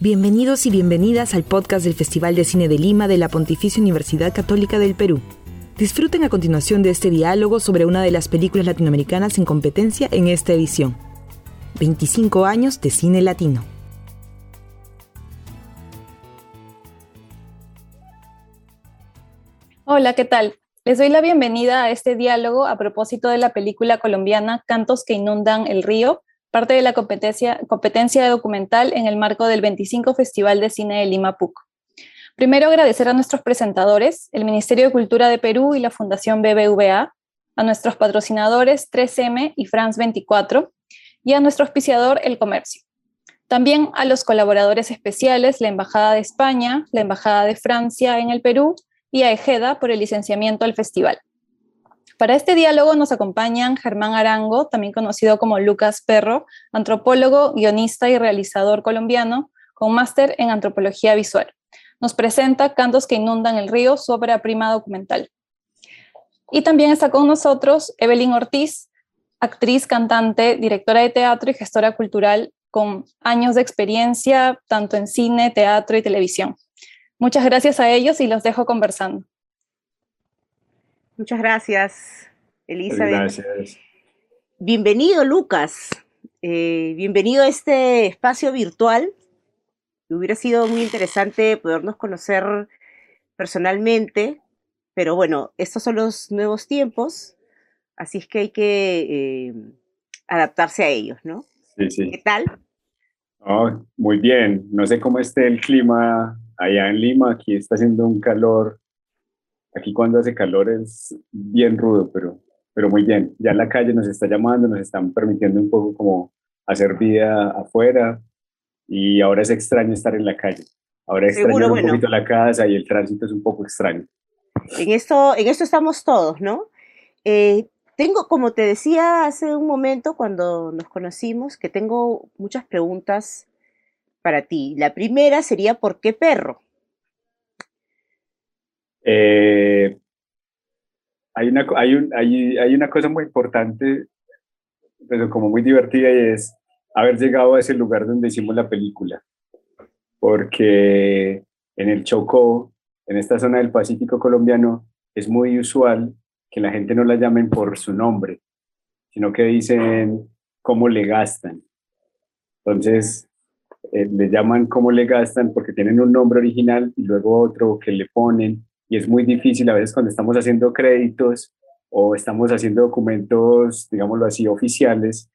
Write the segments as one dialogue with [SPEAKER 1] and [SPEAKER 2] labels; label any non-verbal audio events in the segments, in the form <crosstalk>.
[SPEAKER 1] Bienvenidos y bienvenidas al podcast del Festival de Cine de Lima de la Pontificia Universidad Católica del Perú. Disfruten a continuación de este diálogo sobre una de las películas latinoamericanas en competencia en esta edición. 25 años de cine latino.
[SPEAKER 2] Hola, ¿qué tal? Les doy la bienvenida a este diálogo a propósito de la película colombiana Cantos que inundan el río, parte de la competencia, competencia documental en el marco del 25 Festival de Cine de Lima PUC. Primero agradecer a nuestros presentadores, el Ministerio de Cultura de Perú y la Fundación BBVA, a nuestros patrocinadores 3M y France 24 y a nuestro auspiciador El Comercio. También a los colaboradores especiales, la Embajada de España, la Embajada de Francia en el Perú y a Ejeda por el licenciamiento al festival. Para este diálogo nos acompañan Germán Arango, también conocido como Lucas Perro, antropólogo, guionista y realizador colombiano, con máster en antropología visual. Nos presenta Cantos que inundan el río, su obra prima documental. Y también está con nosotros Evelyn Ortiz, actriz, cantante, directora de teatro y gestora cultural con años de experiencia tanto en cine, teatro y televisión. Muchas gracias a ellos y los dejo conversando.
[SPEAKER 3] Muchas gracias, Elizabeth. Gracias. Bienvenido, Lucas. Eh, bienvenido a este espacio virtual. Hubiera sido muy interesante podernos conocer personalmente, pero bueno, estos son los nuevos tiempos, así es que hay que eh, adaptarse a ellos, ¿no?
[SPEAKER 4] Sí, sí.
[SPEAKER 3] ¿Qué tal?
[SPEAKER 4] Oh, muy bien. No sé cómo esté el clima allá en Lima. Aquí está haciendo un calor Aquí cuando hace calor es bien rudo, pero, pero muy bien. Ya la calle nos está llamando, nos están permitiendo un poco como hacer vida afuera y ahora es extraño estar en la calle. Ahora es extraño un poquito la casa y el tránsito es un poco extraño.
[SPEAKER 3] En esto, en esto estamos todos, ¿no? Eh, tengo, como te decía hace un momento cuando nos conocimos, que tengo muchas preguntas para ti. La primera sería, ¿por qué perro?
[SPEAKER 4] Eh, hay, una, hay, un, hay, hay, una cosa muy importante, pero como muy divertida, y es haber llegado a ese lugar donde hicimos la película. Porque en el Chocó, en esta zona del Pacífico colombiano, es muy usual que la gente no la llamen por su nombre, sino que dicen cómo le gastan. Entonces, eh, le llaman cómo le gastan porque tienen un nombre original y luego otro que le ponen y es muy difícil a veces cuando estamos haciendo créditos o estamos haciendo documentos, digámoslo así, oficiales,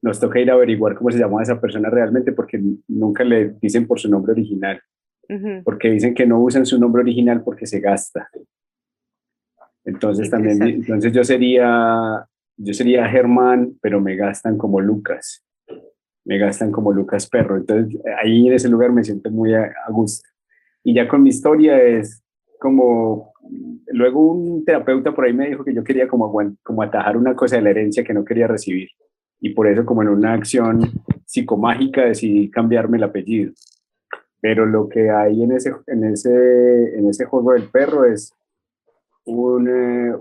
[SPEAKER 4] nos toca ir a averiguar cómo se llama esa persona realmente porque nunca le dicen por su nombre original, porque dicen que no usan su nombre original porque se gasta. Entonces también, entonces yo sería, yo sería Germán, pero me gastan como Lucas, me gastan como Lucas Perro. Entonces ahí en ese lugar me siento muy a gusto. Y ya con mi historia es, como, luego un terapeuta por ahí me dijo que yo quería como, atajar una cosa de la herencia que no quería recibir. Y por eso como en una acción psicomágica decidí cambiarme el apellido. Pero lo que hay en ese, en ese, en ese juego del perro es una,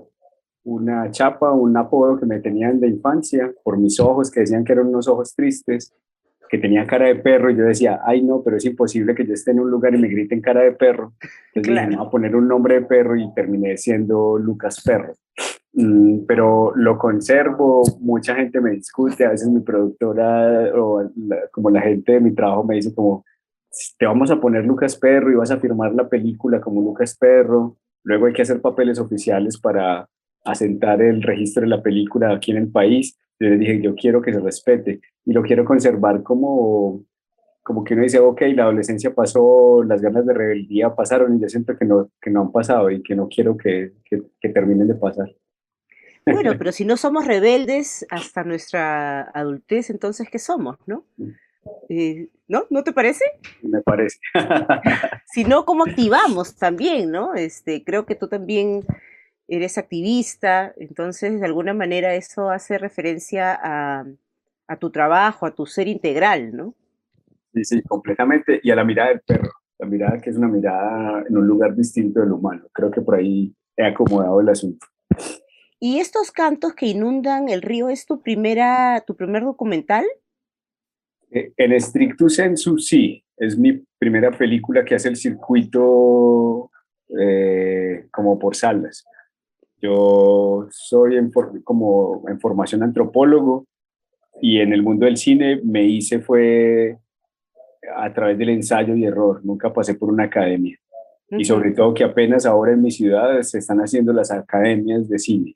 [SPEAKER 4] una chapa, un apodo que me tenían de infancia por mis ojos, que decían que eran unos ojos tristes, que tenía cara de perro y yo decía, ay no, pero es imposible que yo esté en un lugar y me griten cara de perro. Entonces claro. dije, a poner un nombre de perro y terminé siendo Lucas Perro. Mm, pero lo conservo, mucha gente me discute, a veces mi productora o como la gente de mi trabajo me dice como, te vamos a poner Lucas Perro y vas a firmar la película como Lucas Perro, luego hay que hacer papeles oficiales para asentar el registro de la película aquí en el país yo les dije, yo quiero que se respete y lo quiero conservar como, como que uno dice, ok, la adolescencia pasó, las ganas de rebeldía pasaron y yo siento que no, que no han pasado y que no quiero que, que, que terminen de pasar.
[SPEAKER 3] Bueno, <laughs> pero si no somos rebeldes hasta nuestra adultez, entonces, ¿qué somos, no? Mm. Eh, ¿No? ¿No te parece?
[SPEAKER 4] Me parece. <laughs>
[SPEAKER 3] si no, ¿cómo activamos también, no? Este, creo que tú también eres activista, entonces de alguna manera eso hace referencia a, tu trabajo, a tu ser integral, ¿no?
[SPEAKER 4] Sí, sí, completamente, y a la mirada del perro, la mirada que es una mirada en un lugar distinto del humano. Creo que por ahí he acomodado el asunto.
[SPEAKER 3] ¿Y estos cantos que inundan el río es tu, primera, tu primer documental?
[SPEAKER 4] Eh, en estricto sensu, sí. es mi primera película que hace el circuito eh, como por salas. Yo soy en, como en formación antropólogo y en el mundo del cine me hice fue a través del ensayo y error, nunca pasé por una academia. Y sobre todo que apenas ahora en mi ciudad se están haciendo las academias de cine.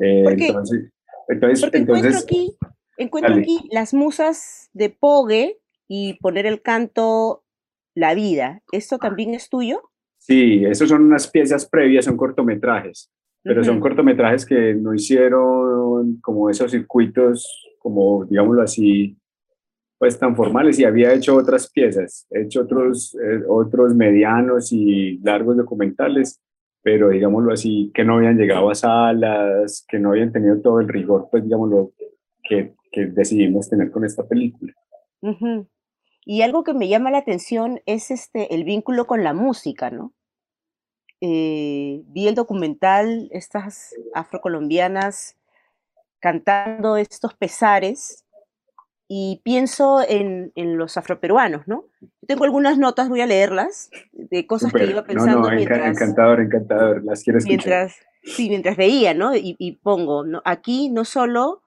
[SPEAKER 3] Eh, entonces, entonces, encuentro aquí, encuentro aquí las musas de Pogue y poner el canto La vida. ¿Esto también es tuyo?
[SPEAKER 4] Sí, esos son unas piezas previas, son cortometrajes, pero son cortometrajes que no hicieron como esos circuitos, como digámoslo así, pues tan formales y había hecho otras piezas, he hecho otros, eh, otros medianos y largos documentales, pero digámoslo así, que no habían llegado a salas, que no habían tenido todo el rigor, pues digámoslo, que, que decidimos tener con esta película.
[SPEAKER 3] Y algo que me llama la atención es este, el vínculo con la música, ¿no? Eh, vi el documental, estas afrocolombianas cantando estos pesares y pienso en, en, los afroperuanos, ¿no? Tengo algunas notas, voy a leerlas, de cosas que iba pensando no, no, mientras...
[SPEAKER 4] Encantador, encantador, las quiero escuchar.
[SPEAKER 3] Mientras, sí, mientras veía, ¿no? Y, y pongo, ¿no? aquí no solo,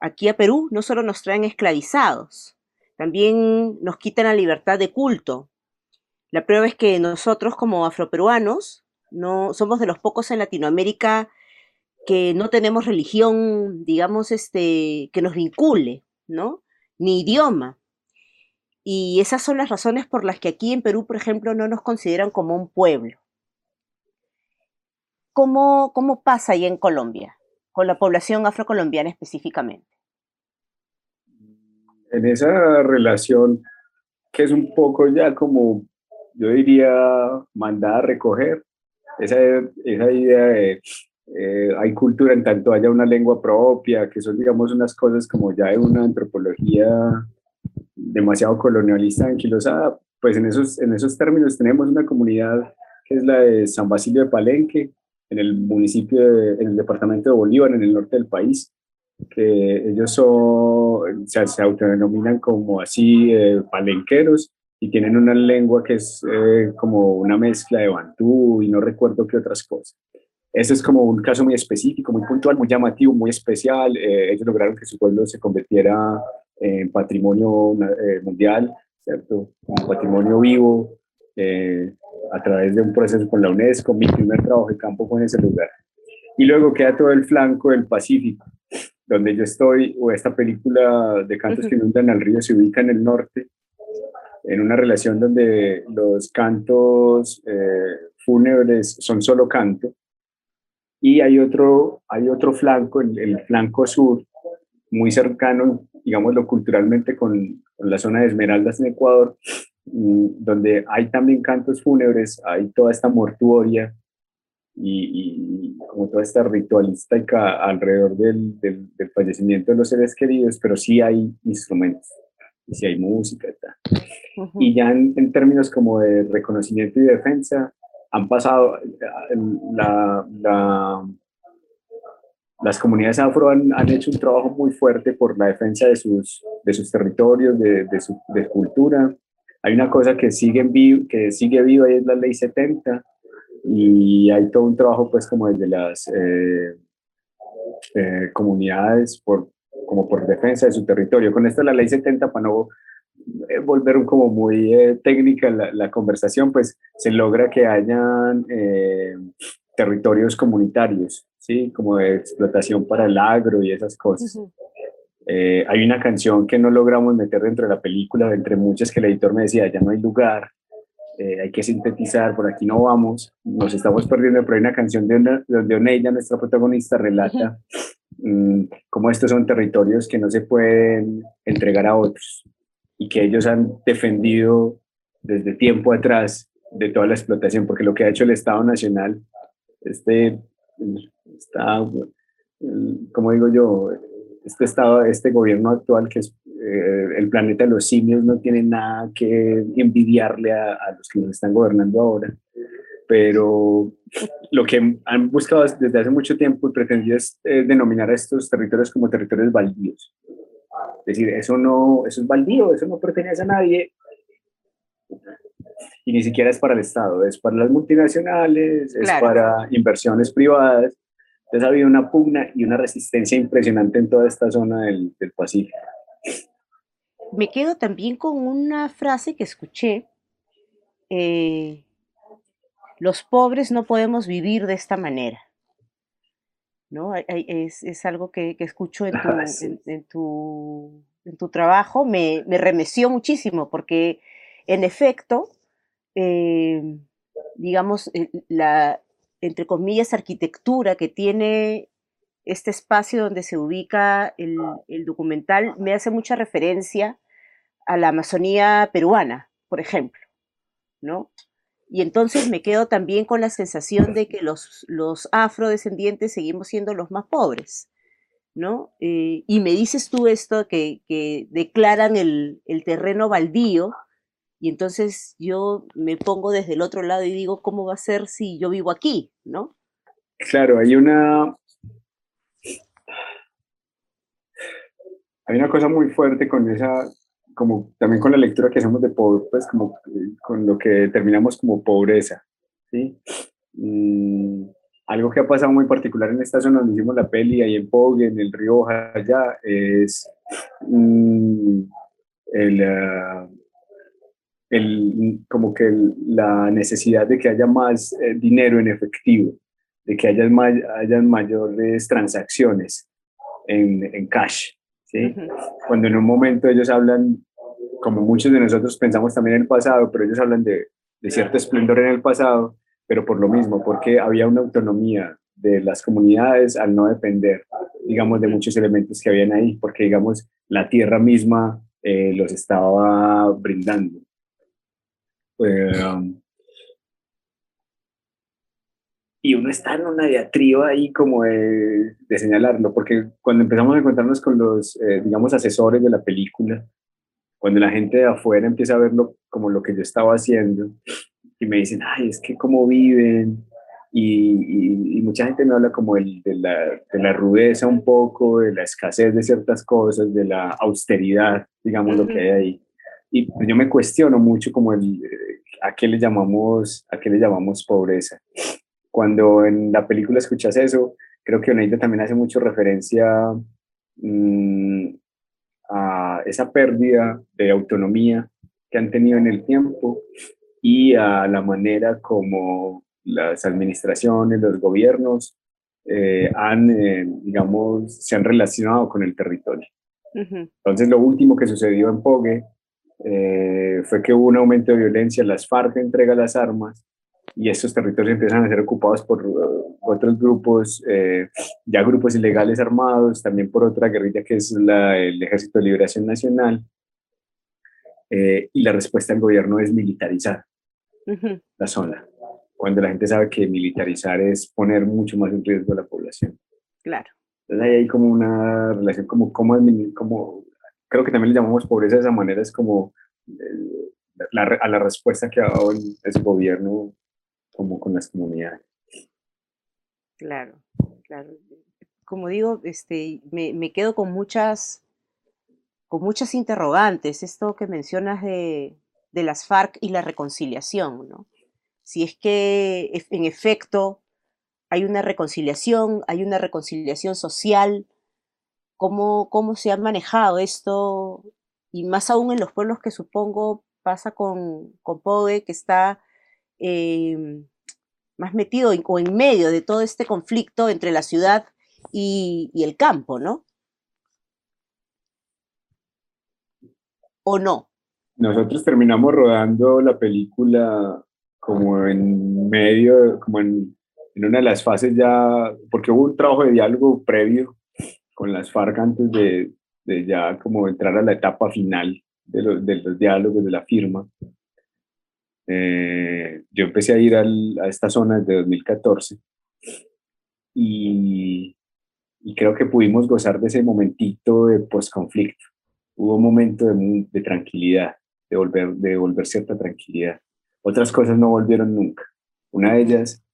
[SPEAKER 3] aquí a Perú, no solo nos traen esclavizados, también nos quitan la libertad de culto. La prueba es que nosotros como afroperuanos no somos de los pocos en Latinoamérica que no tenemos religión, digamos, este, que nos vincule, ¿no? Ni idioma. Y esas son las razones por las que aquí en Perú, por ejemplo, no nos consideran como un pueblo. ¿Cómo, cómo pasa ahí en Colombia, con la población afrocolombiana específicamente?
[SPEAKER 4] En esa relación, que es un poco ya como, yo diría, mandada a recoger, esa, esa idea de eh, hay cultura en tanto haya una lengua propia, que son, digamos, unas cosas como ya de una antropología demasiado colonialista anquilosada, pues en esos, en esos términos tenemos una comunidad que es la de San Basilio de Palenque, en el municipio, de, en el departamento de Bolívar, en el norte del país, que ellos son, se, se autodenominan como así eh, palenqueros, y tienen una lengua que es eh, como una mezcla de bantú y no recuerdo qué otras cosas. Ese es como un caso muy específico, muy puntual, muy llamativo, muy especial. Eh, ellos lograron que su pueblo se convirtiera en patrimonio eh, mundial, ¿cierto? Un patrimonio vivo a través de un proceso con la UNESCO. Mi primer trabajo de campo fue en ese lugar. Y luego queda todo el flanco del Pacífico, donde yo estoy, o esta película de cantos que inundan al río se ubica en el norte, en una relación donde los cantos eh, fúnebres son solo canto, y hay otro, hay otro flanco, el, el flanco sur, muy cercano, digámoslo culturalmente, con, con, la zona de Esmeraldas en Ecuador, mm, donde hay también cantos fúnebres, hay toda esta mortuoria y, y como toda esta ritualística alrededor del, del, del, fallecimiento de los seres queridos, pero sí hay instrumentos y si hay música y tal. Y ya en, términos como de reconocimiento y defensa, han pasado, eh, la, la, las comunidades afro han, han, hecho un trabajo muy fuerte por la defensa de sus, de sus territorios, de, de su de cultura. Hay una cosa que sigue, vivo, que sigue viva y es la ley 70 y hay todo un trabajo pues como desde las eh, eh, comunidades por como por defensa de su territorio. Con esto la ley 70, para no eh, volver como muy eh, técnica la, la, conversación, pues se logra que hayan eh, territorios comunitarios, ¿sí? Como de explotación para el agro y esas cosas. eh, hay una canción que no logramos meter dentro de la película, entre muchas que el editor me decía, ya no hay lugar, eh, hay que sintetizar, por aquí no vamos, nos estamos perdiendo, pero hay una canción de una, donde Oneida, nuestra protagonista, relata Mm, como estos son territorios que no se pueden entregar a otros y que ellos han defendido desde tiempo atrás de toda la explotación, porque lo que ha hecho el Estado Nacional, este, está, como digo yo, este Estado, este gobierno actual que es eh, el planeta de los simios no tiene nada que envidiarle a, a los que nos están gobernando ahora pero lo que han buscado desde hace mucho tiempo y pretendido es eh, denominar a estos territorios como territorios baldíos. Es decir, eso no, eso es baldío, eso no pertenece a nadie y ni siquiera es para el Estado, es para las multinacionales, es para inversiones privadas. Entonces ha habido una pugna y una resistencia impresionante en toda esta zona del, del Pacífico.
[SPEAKER 3] Me quedo también con una frase que escuché. Eh, los pobres no podemos vivir de esta manera. ¿no? Es, es algo que, que escucho en tu, <laughs> en, tu, en tu, trabajo, me, me, remeció muchísimo, porque en efecto, eh, digamos, la, entre comillas, arquitectura que tiene este espacio donde se ubica el, el documental me hace mucha referencia a la Amazonía peruana, por ejemplo, ¿no? Y entonces me quedo también con la sensación de que los, los afrodescendientes seguimos siendo los más pobres, ¿no? Eh, y me dices tú esto, que, que declaran el, el, terreno baldío, y entonces yo me pongo desde el otro lado y digo, ¿cómo va a ser si yo vivo aquí, ¿no?
[SPEAKER 4] Claro, hay una... Hay una cosa muy fuerte con esa, como también con la lectura que hacemos de pobre, pues como eh, con lo que terminamos como pobreza, ¿sí? Mm, algo que ha pasado muy particular en esta zona donde hicimos la peli, ahí en Pogue, en el río allá, es mm, el, ah, el, como que la necesidad de que haya más eh, dinero en efectivo, de que haya, haya mayores transacciones en, en cash. ¿sí? Cuando en un momento ellos hablan como muchos de nosotros pensamos también en el pasado, pero ellos hablan de, de cierto esplendor en el pasado, pero por lo mismo, porque había una autonomía de las comunidades al no depender, digamos, de muchos elementos que habían ahí, porque, digamos, la tierra misma eh, los estaba brindando. Um, y uno está en una diatriba ahí como de, de, señalarlo, porque cuando empezamos a encontrarnos con los, eh, digamos, asesores de la película, cuando la gente de afuera empieza a verlo como lo que yo estaba haciendo y me dicen, ay, es que cómo viven, y, y, mucha gente me habla como el, de, la, de, la, rudeza un poco, de la escasez de ciertas cosas, de la austeridad, digamos, lo que hay ahí. Y pues yo me cuestiono mucho como el, eh, a qué le llamamos, a qué le llamamos pobreza. Cuando en la película escuchas eso, creo que Oneida también hace mucho referencia mmm, a esa pérdida de autonomía que han tenido en el tiempo y a la manera como las administraciones, los gobiernos eh, han, eh, digamos, se han relacionado con el territorio. Entonces, lo último que sucedió en Pogue eh, fue que hubo un aumento de violencia, las FARC entrega las armas y estos territorios empiezan a ser ocupados por uh, otros grupos, eh, ya grupos ilegales armados, también por otra guerrilla que es la, el Ejército de Liberación Nacional. Eh, y la respuesta del gobierno es militarizar la zona, cuando la gente sabe que militarizar es poner mucho más en riesgo a la población.
[SPEAKER 3] Claro.
[SPEAKER 4] Entonces ahí hay como una relación, como, como, como creo que también le llamamos pobreza de esa manera, es como eh, la, a la respuesta que ha dado el, gobierno como con las comunidades.
[SPEAKER 3] Claro, claro. Como digo, este, me, me quedo con muchas, con muchas interrogantes. Esto que mencionas de, de las FARC y la reconciliación, ¿no? Si es que en efecto hay una reconciliación, hay una reconciliación social, cómo, cómo se ha manejado esto, y más aún en los pueblos que supongo pasa con, con Pogue, que está Em, más metido o en medio de todo este conflicto entre la ciudad y, el campo, ¿no? ¿O no?
[SPEAKER 4] Nosotros terminamos rodando la película como en medio, como en, una de las fases ya, porque hubo un trabajo de diálogo previo con las FARC antes de, ya como entrar a la etapa final de los, de los diálogos, de la firma. Eh, yo empecé a ir a esta zona desde 2014 y, y, creo que pudimos gozar de ese momentito de posconflicto. Hubo un momento de, de, tranquilidad, de volver, de volver cierta tranquilidad. Otras cosas no volvieron nunca. Una de ellas,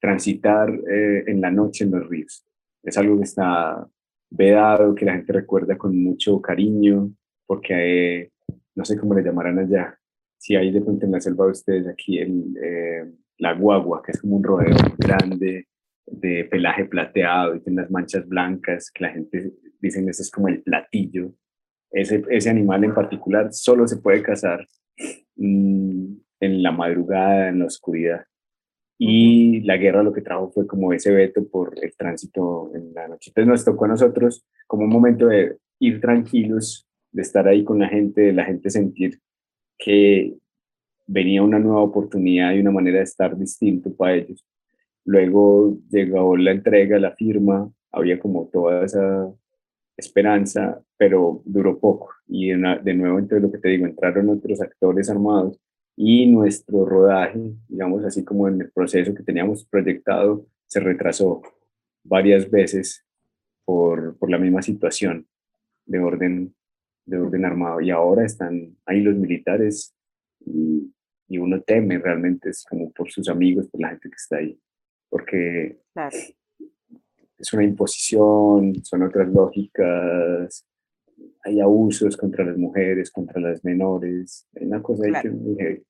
[SPEAKER 4] transitar eh, en la noche en los ríos. Es algo que está vedado, que la gente recuerda con mucho cariño, porque eh, no sé cómo le llamarán allá, si hay de pronto en la selva de ustedes aquí el, eh, la guagua, que es como un rodeo grande de pelaje plateado y tiene las manchas blancas, que la gente dicen ese es como el platillo. Ese, ese animal en particular solo se puede cazar mm, en la madrugada, en la oscuridad. Y la guerra lo que trajo fue como ese veto por el tránsito en la noche. Entonces nos tocó a nosotros como un momento de ir tranquilos, de estar ahí con la gente, de la gente sentir que venía una nueva oportunidad y una manera de estar distinto para ellos. Luego llegó la entrega, la firma, había como toda esa esperanza, pero duró poco. Y de nuevo, entonces lo que te digo, entraron otros actores armados y nuestro rodaje, digamos así como en el proceso que teníamos proyectado, se retrasó varias veces por, por la misma situación de orden, de orden armado. Y ahora están ahí los militares y, y uno teme realmente, es como por sus amigos, por la gente que está ahí, porque es una imposición, son otras lógicas, hay abusos contra las mujeres, contra las menores, hay una cosa ahí que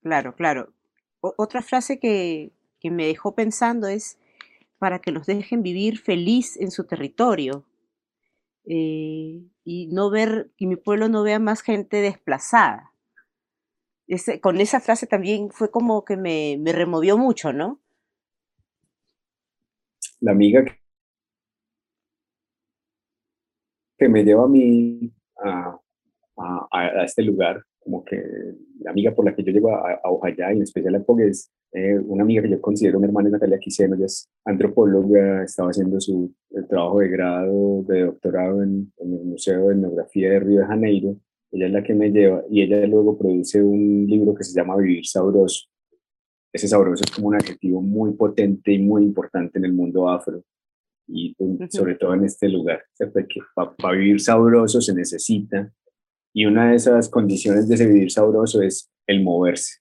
[SPEAKER 3] Claro, claro. otra frase que, que me dejó pensando es para que los dejen vivir feliz en su territorio eh, y no ver, que mi pueblo no vea más gente desplazada. con esa frase también fue como que me, me removió mucho, ¿no?
[SPEAKER 4] La amiga que me lleva a mí a, a, este lugar, como que la amiga por la que yo llego a, a Ojayá, y en especial a Pog, es eh, una amiga que yo considero mi hermana Natalia Quiseno, ella es antropóloga, estaba haciendo su trabajo de grado, de doctorado en, en, el Museo de Etnografía de Río de Janeiro, ella es la que me lleva, y ella luego produce un libro que se llama Vivir Sabroso. Ese sabroso es como un adjetivo muy potente y muy importante en el mundo afro, y sobre todo en este lugar, porque para vivir sabroso se necesita y una de esas condiciones de ese vivir sabroso es el moverse.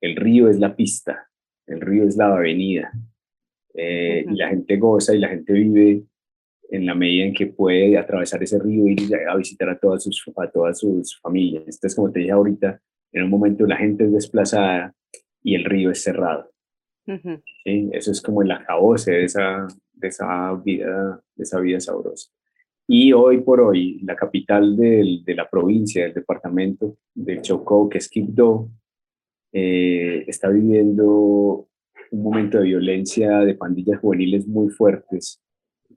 [SPEAKER 4] El río es la pista, el río es la avenida. Eh, y la gente goza y la gente vive en la medida en que puede atravesar ese río y ir a visitar a todas sus, a todas sus familias. Entonces, como te dije ahorita, en un momento la gente es desplazada y el río es cerrado. Eso es como el acabose de esa, de esa vida, de esa vida sabrosa. Y hoy por hoy, la capital de la provincia, del departamento de Chocó, que es Quibdó, eh, está viviendo un momento de violencia de pandillas juveniles muy fuertes,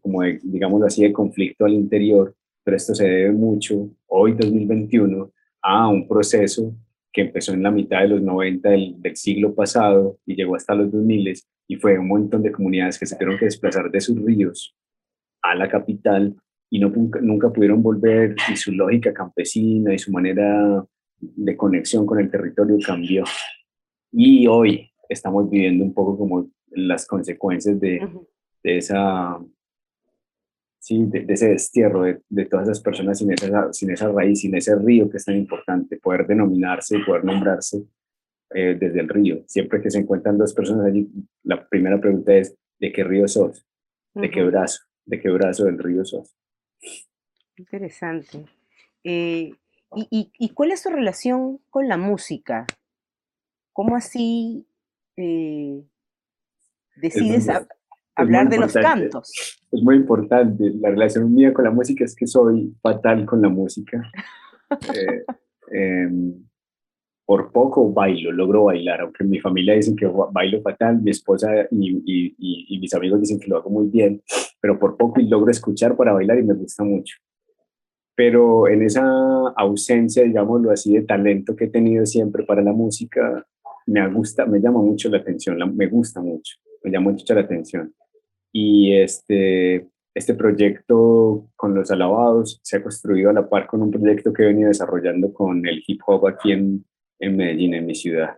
[SPEAKER 4] como de, digamos así, de conflicto al interior, pero esto se debe mucho, hoy 2021, a un proceso que empezó en la mitad de los 90 del, del siglo pasado y llegó hasta los 2000 y fue un montón de comunidades que se tuvieron que desplazar de sus ríos a la capital y no, nunca, pudieron volver y su lógica campesina y su manera de conexión con el territorio cambió. Y hoy estamos viviendo un poco como las consecuencias de, de esa, sí, de, ese destierro de, de, todas esas personas sin esa, sin esa raíz, sin ese río que es tan importante, poder denominarse y poder nombrarse eh, desde el río. Siempre que se encuentran dos personas allí, la primera pregunta es, ¿de qué río sos? ¿De qué brazo? ¿De qué brazo del río sos?
[SPEAKER 3] Interesante. Eh, y, y, cuál es tu relación con la música? ¿Cómo así eh, decides hablar de los cantos?
[SPEAKER 4] Es muy importante. La relación mía con la música es que soy fatal con la música. <laughs> Eh, em, por poco bailo, logro bailar, aunque mi familia dicen que bailo fatal, mi esposa y, y, y, mis amigos dicen que lo hago muy bien, pero por poco y logro escuchar para bailar y me gusta mucho pero en esa ausencia, digámoslo así, de talento que he tenido siempre para la música, me gusta, me llama mucho la atención, me gusta mucho, me llama mucho la atención. Y este, este proyecto con los alabados se ha construido a la par con un proyecto que he venido desarrollando con el hip hop aquí en, en Medellín, en mi ciudad,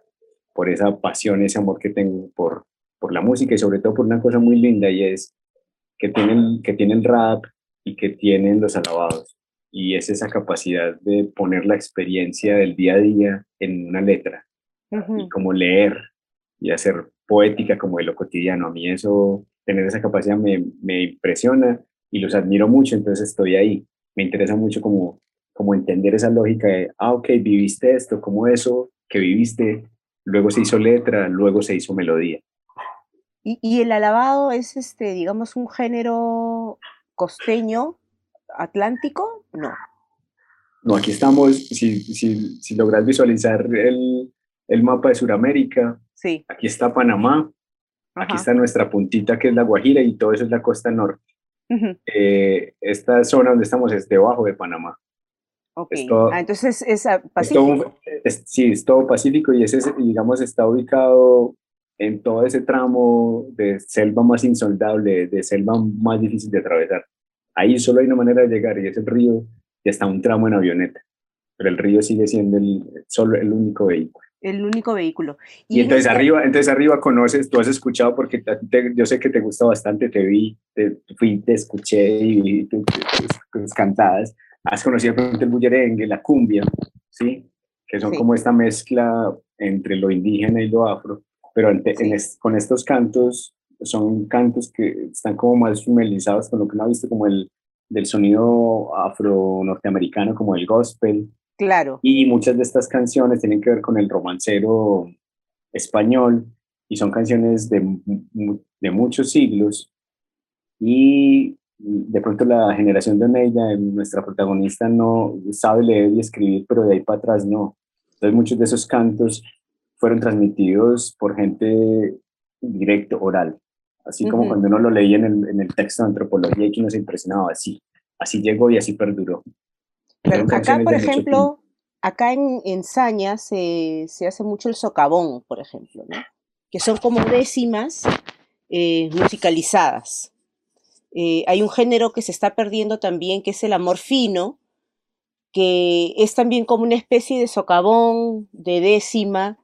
[SPEAKER 4] por esa pasión, ese amor que tengo por, por la música y sobre todo por una cosa muy linda y es que tienen, que tienen rap y que tienen los alabados y es esa capacidad de poner la experiencia del día a día en una letra y como leer y hacer poética como de lo cotidiano. A mí eso, tener esa capacidad me, me, impresiona y los admiro mucho, entonces estoy ahí. Me interesa mucho como, como entender esa lógica de, ah, ok, viviste esto, como eso que viviste, luego se hizo letra, luego se hizo melodía.
[SPEAKER 3] ¿Y, y el alabado es, este, digamos, un género costeño, atlántico? No.
[SPEAKER 4] No, aquí estamos, si, si, si logras visualizar el, el mapa de Sudamérica,
[SPEAKER 3] sí.
[SPEAKER 4] aquí está Panamá, aquí está nuestra puntita que es la Guajira y todo eso es la costa norte. Eh, esta zona donde estamos es debajo de Panamá.
[SPEAKER 3] Okay. ah, entonces es, Pacífico.
[SPEAKER 4] sí, es todo Pacífico y ese, digamos, está ubicado en todo ese tramo de selva más insoldable, de selva más difícil de atravesar. Ahí solo hay una manera de llegar y es el río y está un tramo en avioneta, pero el río sigue siendo el, solo el único vehículo.
[SPEAKER 3] El único vehículo.
[SPEAKER 4] Y, entonces este arriba, entonces arriba conoces, tú has escuchado porque yo sé que te gusta bastante, te vi, te fui, te escuché y tus cantadas has conocido el bullerengue, la cumbia, ¿sí? Que son como esta mezcla entre lo indígena y lo afro, pero con estos cantos son cantos que están como más familiarizados con lo que uno ha visto como el del sonido afro-norteamericano, como el gospel.
[SPEAKER 3] Claro.
[SPEAKER 4] Y muchas de estas canciones tienen que ver con el romancero español y son canciones de, de muchos siglos y de pronto la generación de Neya, nuestra protagonista, no sabe leer y escribir, pero de ahí para atrás no. Entonces muchos de esos cantos fueron transmitidos por gente directo, oral. Así como cuando uno lo leía en el, en el, texto de antropología y que uno se impresionaba, así, así llegó y así perduró.
[SPEAKER 3] Pero acá, por ejemplo, acá en, en Saña se, se, hace mucho el socavón, por ejemplo, ¿no? que son como décimas eh, musicalizadas. Eh, hay un género que se está perdiendo también, que es el amor fino, que es también como una especie de socavón, de décima,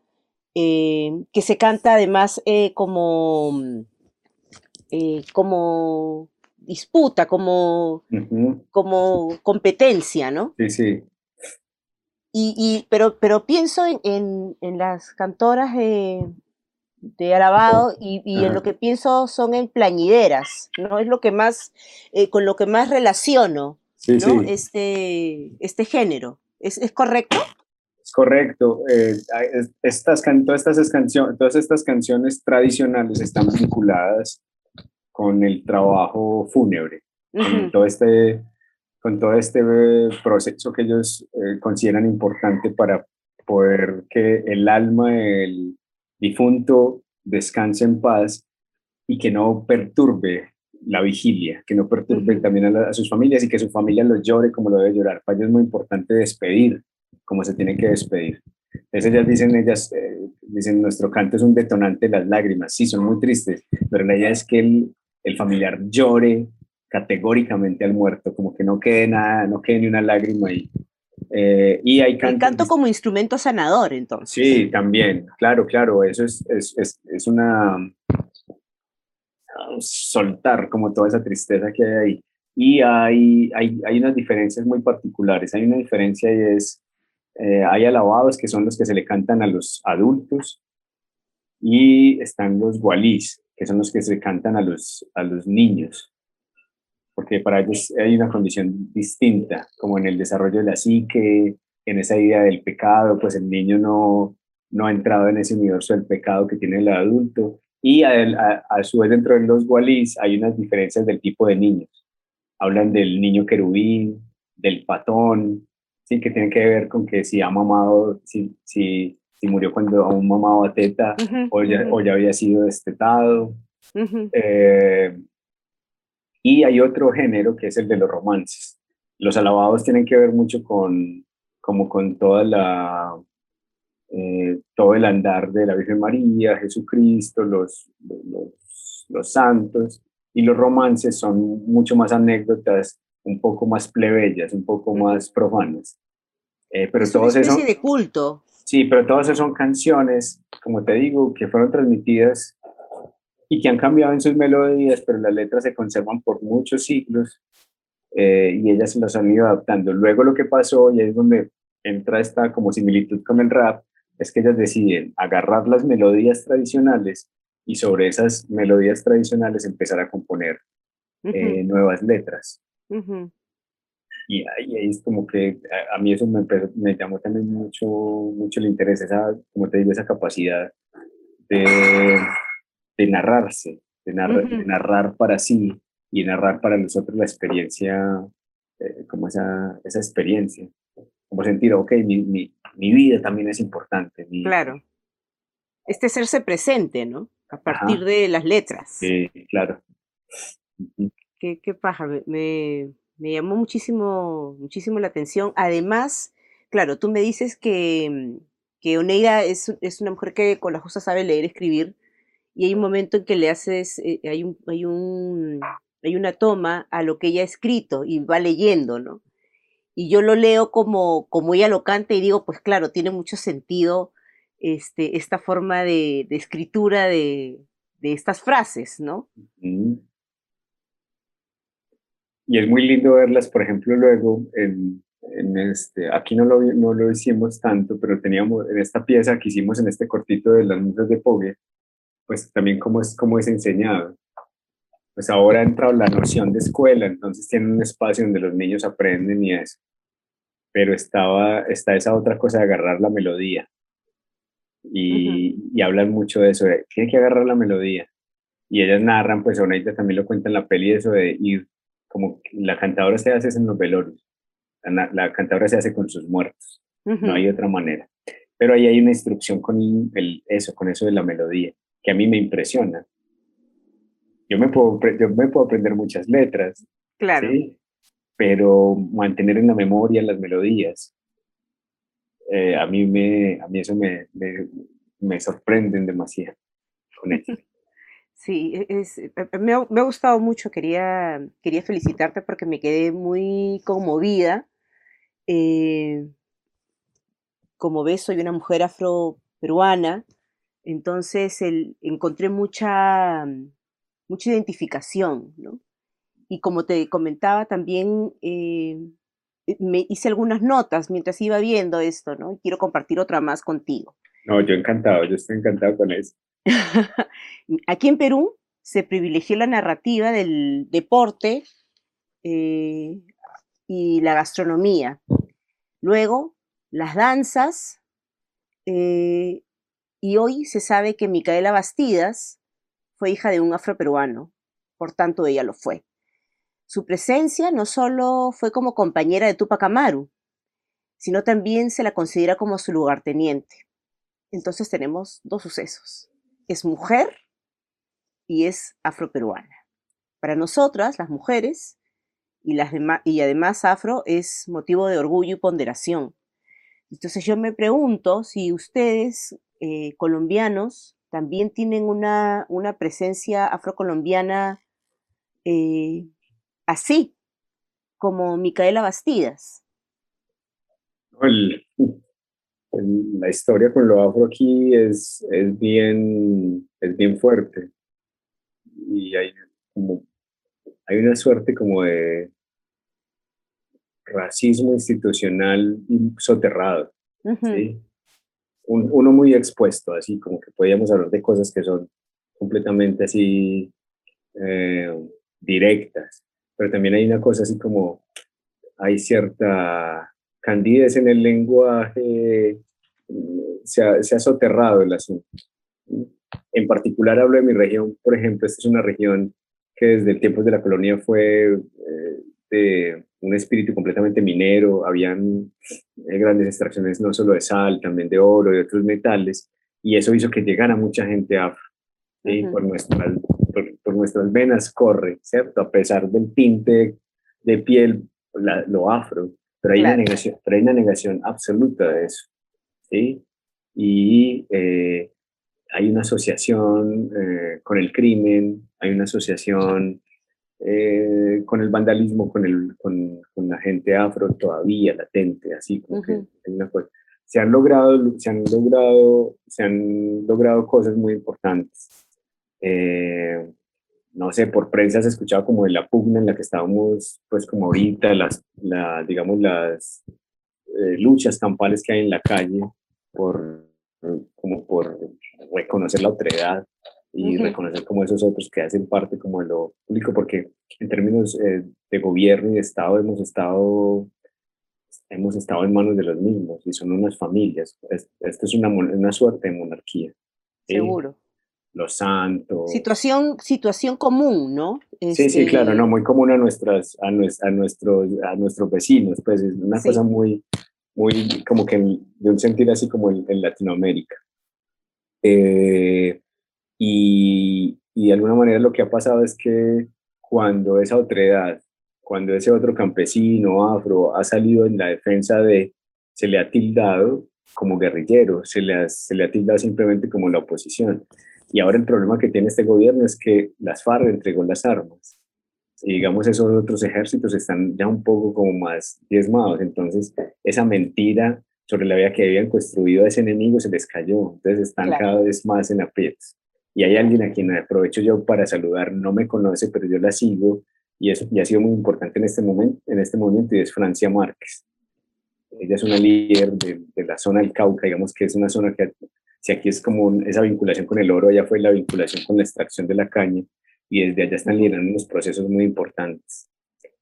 [SPEAKER 3] eh, que se canta además eh, como, como disputa, como, como competencia, ¿no?
[SPEAKER 4] Sí, sí.
[SPEAKER 3] Y, pero, pero pienso en, en las cantoras de alabado y, en lo que pienso son en plañideras, ¿no? Es lo que más, eh, con lo que más relaciono, ¿no? Este, este género. ¿Es, ¿Es, correcto?
[SPEAKER 4] Es correcto. Eh, estas, todas, estas canciones, todas estas canciones tradicionales están vinculadas con el trabajo fúnebre, con, todo este, con todo este proceso que ellos eh, consideran importante para poder que el alma, el, difunto descanse en paz y que no perturbe la vigilia, que no perturbe también a, sus familias y que su familia lo llore como lo debe llorar. Para ellos es muy importante despedir como se tiene que despedir. Entonces ellas dicen, ellas eh, dicen, nuestro canto es un detonante de las lágrimas. Sí, son muy tristes, pero la idea es que el, el familiar llore categóricamente al muerto, como que no quede nada, no quede ni una lágrima ahí. Eh, y hay
[SPEAKER 3] canto, El canto como instrumento sanador, entonces.
[SPEAKER 4] Sí, también, claro, claro, eso es, es, es, es una soltar como toda esa tristeza que hay ahí. Y hay, hay, hay unas diferencias muy particulares. Hay una diferencia y es, eh, hay alabados que son los que se le cantan a los adultos y están los gualís, que son los que se cantan a los, a los niños porque para ellos hay una condición distinta, como en el desarrollo de la psique, en esa idea del pecado, pues el niño no, no ha entrado en ese universo del pecado que tiene el adulto. Y a, su vez dentro de los walís hay unas diferencias del tipo de niños. Hablan del niño querubín, del patón, ¿sí? que tienen que ver con que si ha mamado, si, si murió cuando aún mamaba teta o, ya, o, ya, había sido destetado. Y hay otro género que es el de los romances. Los alabados tienen que ver mucho con, como con toda la, eh, todo el andar de la Virgen María, Jesucristo, los, los, los, santos, y los romances son mucho más anécdotas, un poco más plebeyas, un poco más profanas.
[SPEAKER 3] Eh, pero es todos una especie de culto.
[SPEAKER 4] Sí, pero todas esas son canciones, como te digo, que fueron transmitidas y que han cambiado en sus melodías, pero las letras se conservan por muchos siglos eh, y ellas las han ido adaptando. Luego lo que pasó, y es donde entra esta como similitud con el rap, es que ellas deciden agarrar las melodías tradicionales y sobre esas melodías tradicionales empezar a componer eh, nuevas letras. Y, ahí es como que a, mí eso me, me, llamó también mucho, mucho el interés, esa, como te digo, esa capacidad de, de narrarse, de, narrar para sí y narrar para nosotros la experiencia, eh, como esa, esa experiencia, como sentir, ok, mi, mi, mi vida también es importante.
[SPEAKER 3] claro. Este serse presente, ¿no? A partir de las letras.
[SPEAKER 4] Sí, claro.
[SPEAKER 3] Qué, qué paja, me, me llamó muchísimo, muchísimo la atención. Además, claro, tú me dices que, mm, que Oneida es, es una mujer que con la justa sabe leer y escribir, y hay un momento en que le haces, eh, hay, un, hay, un, hay una toma a lo que ella ha escrito y va leyendo, ¿no? Y yo lo leo como, como ella lo canta y digo, pues claro, tiene mucho sentido este, esta forma de, de escritura de, de, estas frases, ¿no?
[SPEAKER 4] Y es muy lindo verlas, por ejemplo, luego en, en este, aquí no lo, no lo hicimos tanto, pero teníamos en esta pieza que hicimos en este cortito de las musas de Pogue, pues también cómo es, cómo es enseñado. Pues ahora ha entrado la noción de escuela, entonces tienen un espacio donde los niños aprenden y eso. Pero estaba, está esa otra cosa de agarrar la melodía. Y, y hablan mucho de eso, de, tiene que agarrar la melodía. Y ellas narran, pues ahorita también lo cuenta en la peli, eso de ir como la cantadora se hace en los velorios, la, la cantadora se hace con sus muertos, no hay otra manera. Pero ahí hay una instrucción con el, eso, con eso de la melodía, que a mí me impresiona. Yo me puedo, yo me puedo aprender muchas letras,
[SPEAKER 3] claro.
[SPEAKER 4] pero mantener en la memoria las melodías, eh, a, mí me, a mí eso me, me, me sorprenden demasiado con eso.
[SPEAKER 3] Sí, e, es, e, e, me, ha, gustado mucho, quería, quería felicitarte porque me quedé muy conmovida. Eh, como ves, soy una mujer afro-peruana, entonces encontré mucha, mucha identificación, ¿no? Y como te comentaba, también eh, me hice algunas notas mientras iba viendo esto, ¿no? Y quiero compartir otra más contigo.
[SPEAKER 4] No, yo encantado, yo estoy encantado con eso. <laughs>
[SPEAKER 3] Aquí en Perú se privilegió la narrativa del deporte eh, y la gastronomía. Luego, las danzas. Eh, y hoy se sabe que Micaela Bastidas fue hija de un afroperuano, por tanto ella lo fue. Su presencia no solo fue como compañera de Tupac Amaru, sino también se la considera como su lugarteniente. Entonces tenemos dos sucesos es mujer y es afroperuana. Para nosotras, las mujeres, y, las y además afro, es motivo de orgullo y ponderación. Entonces yo me pregunto si ustedes, eh, colombianos, también tienen una, una presencia afrocolombiana eh, así, como Micaela Bastidas
[SPEAKER 4] la historia con lo afro aquí es, es, bien, es bien fuerte. Y hay, como, hay una suerte como de racismo institucional soterrado. uno muy expuesto, así como que podíamos hablar de cosas que son completamente así eh, directas, pero también hay una cosa así como hay cierta candidez en el lenguaje, se ha, soterrado el asunto. En particular hablo de mi región, por ejemplo, esta es una región que desde el tiempo de la colonia fue eh, de un espíritu completamente minero, habían eh, grandes extracciones no solo de sal, también de oro y otros metales, y eso hizo que llegara mucha gente afro. por, nuestras, por, nuestras venas corre, ¿cierto? A pesar del tinte de piel, lo afro, pero hay, una negación, pero hay una negación absoluta de eso. ¿sí? Y eh, hay una asociación eh, con el crimen, hay una asociación eh, con el vandalismo, con, el, con, con, la gente afro todavía latente, así como que hay una cosa. Se han logrado, se han logrado, se han logrado cosas muy importantes. No sé, por prensa se escuchaba como de la pugna en la que estábamos, pues como ahorita, las, la, digamos, las luchas campales que hay en la calle por, como por reconocer la otredad y reconocer como esos otros que hacen parte como de lo público, porque en términos eh, de gobierno y de Estado hemos estado, hemos estado en manos de los mismos y son unas familias. Esto es una, una suerte de monarquía.
[SPEAKER 3] Seguro.
[SPEAKER 4] Los santos.
[SPEAKER 3] Situación, situación común, ¿no?
[SPEAKER 4] Sí, sí, claro, no, muy común a, nuestras, a, a, nuestros, a nuestros vecinos, pues es una cosa muy, muy como que de un sentido así como en, en Latinoamérica. Eh, y, y, de alguna manera lo que ha pasado es que cuando esa otredad, cuando ese otro campesino afro ha salido en la defensa de, se le ha tildado como guerrillero, se le ha, se le ha tildado simplemente como la oposición. Y ahora el problema que tiene este gobierno es que las FARC entregó las armas. Y digamos, esos otros ejércitos están ya un poco como más diezmados. Entonces, esa mentira sobre la vida que habían construido a ese enemigo se les cayó. Entonces, están cada vez más en aprietos. Y hay alguien a quien aprovecho yo para saludar, no me conoce, pero yo la sigo y, eso, y ha sido muy importante en este, momento, en este momento y es Francia Márquez. Ella es una líder de, de la zona del Cauca, digamos que es una zona que si aquí es como esa vinculación con el oro, allá fue la vinculación con la extracción de la caña y desde allá están liderando unos procesos muy importantes.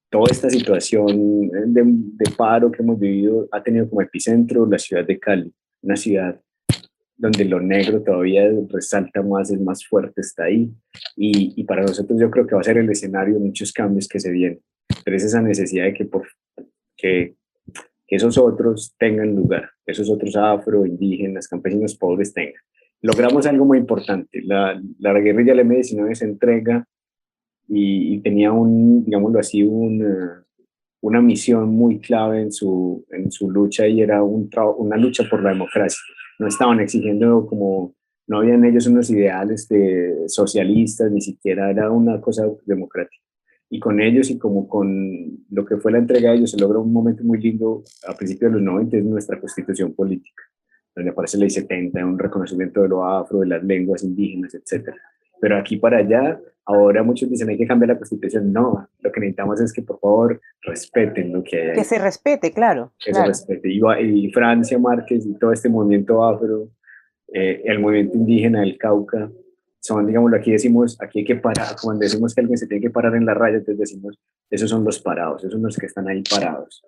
[SPEAKER 4] Toda esta situación de, de, paro que hemos vivido ha tenido como epicentro la ciudad de Cali, una ciudad donde lo negro todavía resalta más, es más fuerte, está ahí. Y, y, para nosotros yo creo que va a ser el escenario de muchos cambios que se vienen. Pero es esa necesidad de que, por, que, que esos otros tengan lugar, esos otros afro, indígenas, campesinos pobres tengan. Logramos algo muy importante. La, la guerrilla del M19 se entrega y, tenía un, digámoslo así, una, una misión muy clave en su, en su lucha y era un, una lucha por la democracia no estaban exigiendo como, no habían ellos unos ideales de socialistas, ni siquiera era una cosa democrática. Y con ellos y como con lo que fue la entrega de ellos se logra un momento muy lindo a principios de los 90, es nuestra constitución política, donde aparece la ley 70, un reconocimiento de lo afro, de las lenguas indígenas, etc. Pero aquí para allá, ahora muchos dicen hay que cambiar la constitución. No, lo que necesitamos es que por favor respeten lo que hay.
[SPEAKER 3] Que se respete, claro.
[SPEAKER 4] Que se respete. Y, Francia Márquez y todo este movimiento afro, eh, el movimiento indígena del Cauca, son, digamos, aquí decimos, aquí hay que parar, cuando decimos que alguien se tiene que parar en la raya, entonces decimos, esos son los parados, esos son los que están ahí parados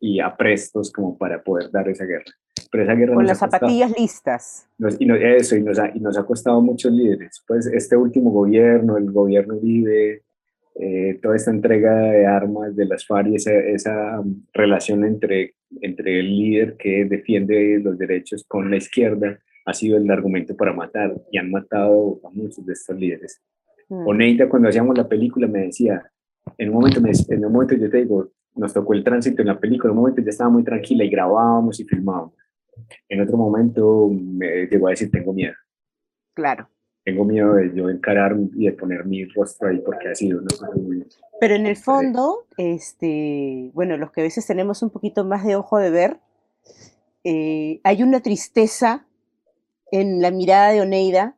[SPEAKER 4] y aprestos como para poder dar esa guerra. Pero esa guerra
[SPEAKER 3] Con las zapatillas listas.
[SPEAKER 4] y eso, y nos, ha, y nos ha costado muchos líderes. Pues este último gobierno, el gobierno vive, eh, toda esta entrega de armas de las FARC y esa, esa um, relación entre, entre el líder que defiende los derechos con la izquierda ha sido el argumento para matar y han matado a muchos de estos líderes. Mm. Oneida, cuando hacíamos la película, me decía, en un momento, me, en un momento yo te digo, nos tocó el tránsito en la película, en un momento ya estaba muy tranquila y grabábamos y filmábamos. En otro momento me llegó a decir, tengo miedo.
[SPEAKER 3] Claro.
[SPEAKER 4] Tengo miedo de yo encarar y de poner mi rostro ahí porque ha sido una cosa muy...
[SPEAKER 3] Pero en el fondo, este, bueno, los que a veces tenemos un poquito más de ojo de ver, eh, hay una tristeza en la mirada de Oneida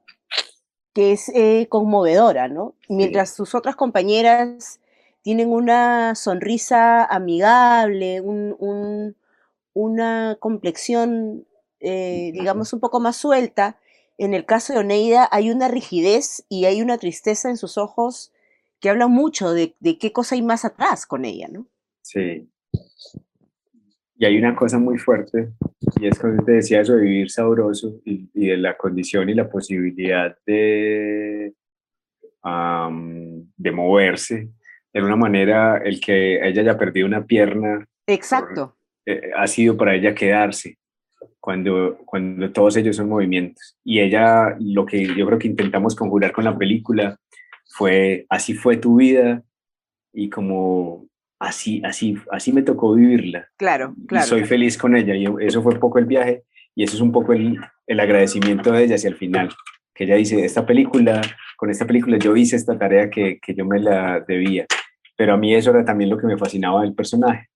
[SPEAKER 3] que es eh, conmovedora, ¿no? Mientras sus otras compañeras tienen una sonrisa amigable, una complexión, eh, digamos, un poco más suelta. En el caso de Oneida hay una rigidez y hay una tristeza en sus ojos que habla mucho de, qué cosa hay más atrás con ella, ¿no?
[SPEAKER 4] Sí. Y hay una cosa muy fuerte, y es cuando te decía eso de vivir sabroso y, de la condición y la posibilidad de, de moverse de alguna manera el que ella haya perdido una pierna.
[SPEAKER 3] Exacto.
[SPEAKER 4] Eh, ha sido para ella quedarse cuando, cuando todos ellos son movimientos. Y ella, lo que yo creo que intentamos conjurar con la película fue, así fue tu vida y como así, así, así me tocó vivirla.
[SPEAKER 3] Claro, claro.
[SPEAKER 4] Y soy feliz con ella y eso fue un poco el viaje y eso es un poco el, el agradecimiento de ella hacia el final, que ella dice, esta película, con esta película yo hice esta tarea que, que yo me la debía pero a mí eso era también lo que me fascinaba del personaje.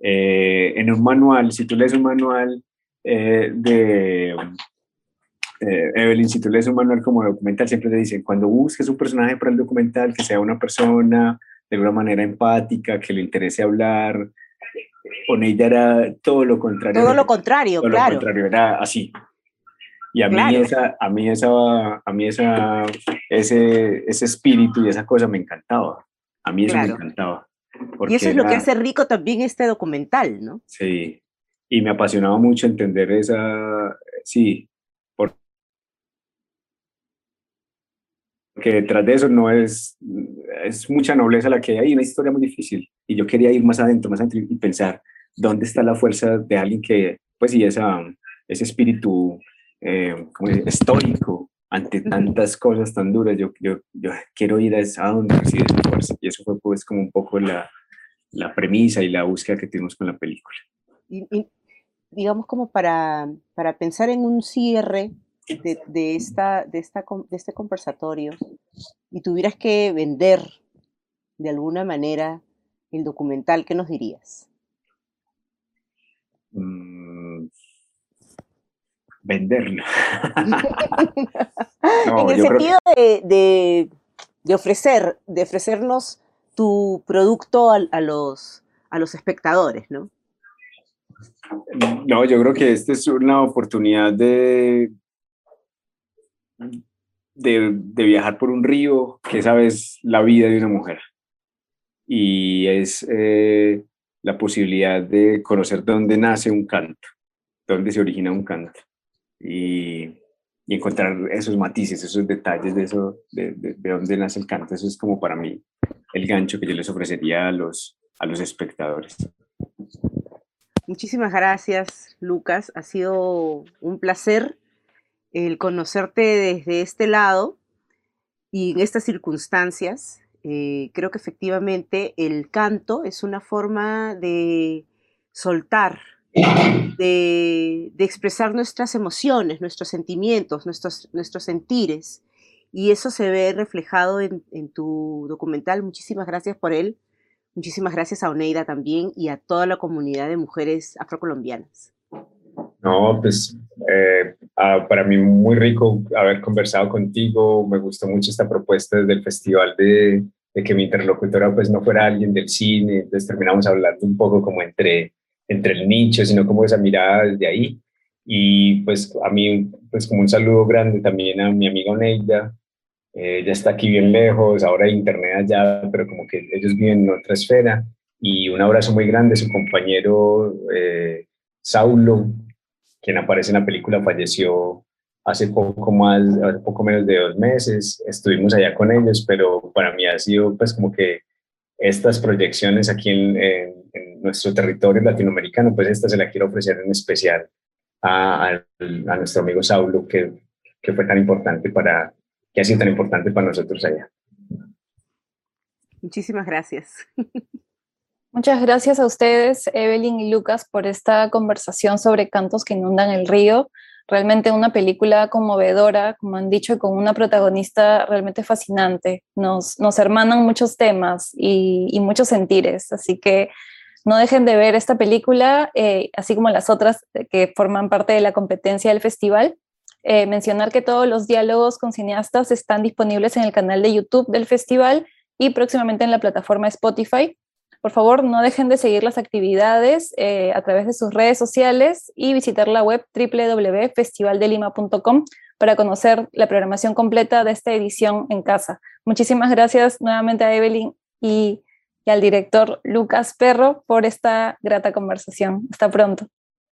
[SPEAKER 4] Eh, en un manual, si tú lees un manual eh, de eh, Evelyn, si tú lees un manual como documental, siempre te dicen, cuando busques un personaje para el documental, que sea una persona de una manera empática, que le interese hablar, con ella era todo lo contrario.
[SPEAKER 3] Todo lo contrario,
[SPEAKER 4] todo
[SPEAKER 3] claro.
[SPEAKER 4] Lo contrario, era así. Y a mí esa, a mí esa, a mí esa, ese, ese espíritu y esa cosa me encantaba. A mí eso me encantaba.
[SPEAKER 3] Y eso es lo que hace rico también este documental, ¿no?
[SPEAKER 4] Sí, y me apasionaba mucho entender esa, sí, porque detrás de eso no es, es mucha nobleza la que hay, una historia muy difícil. Y yo quería ir más adentro, más adentro y pensar dónde está la fuerza de alguien que, pues, y esa, ese espíritu eh, estoico ante tantas cosas tan duras. Yo, yo, yo quiero ir a, esa donde reside su fuerza. Y eso fue, pues, como un poco la, la premisa y la búsqueda que tuvimos con la película.
[SPEAKER 3] Y, digamos como para, para pensar en un cierre de, de, esta, de, esta, de este conversatorio y tuvieras que vender de alguna manera el documental, ¿qué nos dirías?
[SPEAKER 4] Mm, venderlo. <laughs> <laughs>
[SPEAKER 3] en el sentido de, de, ofrecer, de ofrecernos tu producto a, los, a los espectadores, ¿no?
[SPEAKER 4] No, yo creo que esta es una oportunidad de, de, viajar por un río, que sabes la vida de una mujer. Y es eh, la posibilidad de conocer dónde nace un canto, dónde se origina un canto. Y, encontrar esos matices, esos detalles de eso, de, de, dónde nace el canto. Eso es como para mí el gancho que yo les ofrecería a los, a los espectadores.
[SPEAKER 3] Muchísimas gracias, Lucas. Ha sido un placer el conocerte desde este lado y en estas circunstancias. Eh, creo que efectivamente el canto es una forma de soltar, de, expresar nuestras emociones, nuestros sentimientos, nuestros, nuestros sentires. Y eso se ve reflejado en, en tu documental. Muchísimas gracias por él. Muchísimas gracias a Oneida también y a toda la comunidad de mujeres afrocolombianas.
[SPEAKER 4] No, pues eh, ah, para mí muy rico haber conversado contigo. Me gustó mucho esta propuesta desde el festival de, de, que mi interlocutora pues no fuera alguien del cine. Entonces terminamos hablando un poco como entre, entre el nicho, sino como esa mirada desde ahí. Y pues a mí pues como un saludo grande también a mi amiga Oneida, eh, ya está aquí bien lejos, ahora internet allá, pero como que ellos viven en otra esfera. Y un abrazo muy grande a su compañero eh, Saulo, quien aparece en la película, falleció hace poco, más, hace poco menos de dos meses. Estuvimos allá con ellos, pero para mí ha sido pues como que estas proyecciones aquí en, en, nuestro territorio latinoamericano, pues esta se la quiero ofrecer en especial a, a, a nuestro amigo Saulo, que, que fue tan importante para, que ha sido tan importante para nosotros allá.
[SPEAKER 3] Muchísimas gracias. <laughs>
[SPEAKER 2] Muchas gracias a ustedes, Evelyn y Lucas, por esta conversación sobre cantos que inundan el río. Realmente una película conmovedora, como han dicho, con una protagonista realmente fascinante. Nos, nos hermanan muchos temas y, muchos sentires, así que no dejen de ver esta película, eh, así como las otras que forman parte de la competencia del festival. Eh, mencionar que todos los diálogos con cineastas están disponibles en el canal de YouTube del festival y próximamente en la plataforma Spotify. Por favor, no dejen de seguir las actividades eh, a través de sus redes sociales y visitar la web www.festivaldelima.com para conocer la programación completa de esta edición en casa. Muchísimas gracias nuevamente a Evelyn y, y al director Lucas Perro por esta grata conversación. Hasta pronto.